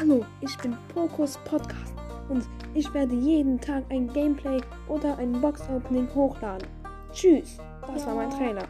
Hallo, ich bin Pokus Podcast und ich werde jeden Tag ein Gameplay oder ein Box-Opening hochladen. Tschüss, das war mein Trainer.